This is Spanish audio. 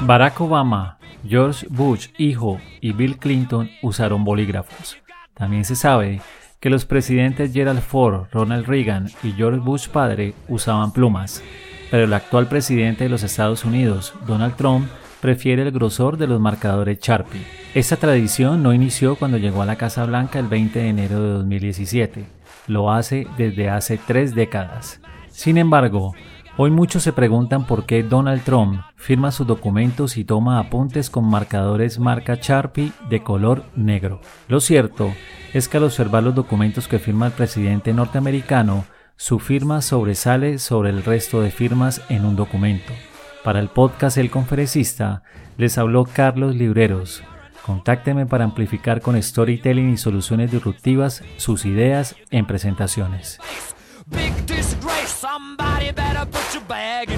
Barack Obama, George Bush hijo y Bill Clinton usaron bolígrafos. También se sabe que los presidentes Gerald Ford, Ronald Reagan y George Bush padre usaban plumas, pero el actual presidente de los Estados Unidos, Donald Trump, prefiere el grosor de los marcadores Sharpie. Esta tradición no inició cuando llegó a la Casa Blanca el 20 de enero de 2017, lo hace desde hace tres décadas. Sin embargo, hoy muchos se preguntan por qué Donald Trump firma sus documentos y toma apuntes con marcadores marca Sharpie de color negro. Lo cierto es que al observar los documentos que firma el presidente norteamericano, su firma sobresale sobre el resto de firmas en un documento. Para el podcast El Conferencista les habló Carlos Libreros. Contácteme para amplificar con storytelling y soluciones disruptivas sus ideas en presentaciones. Somebody better put your bag into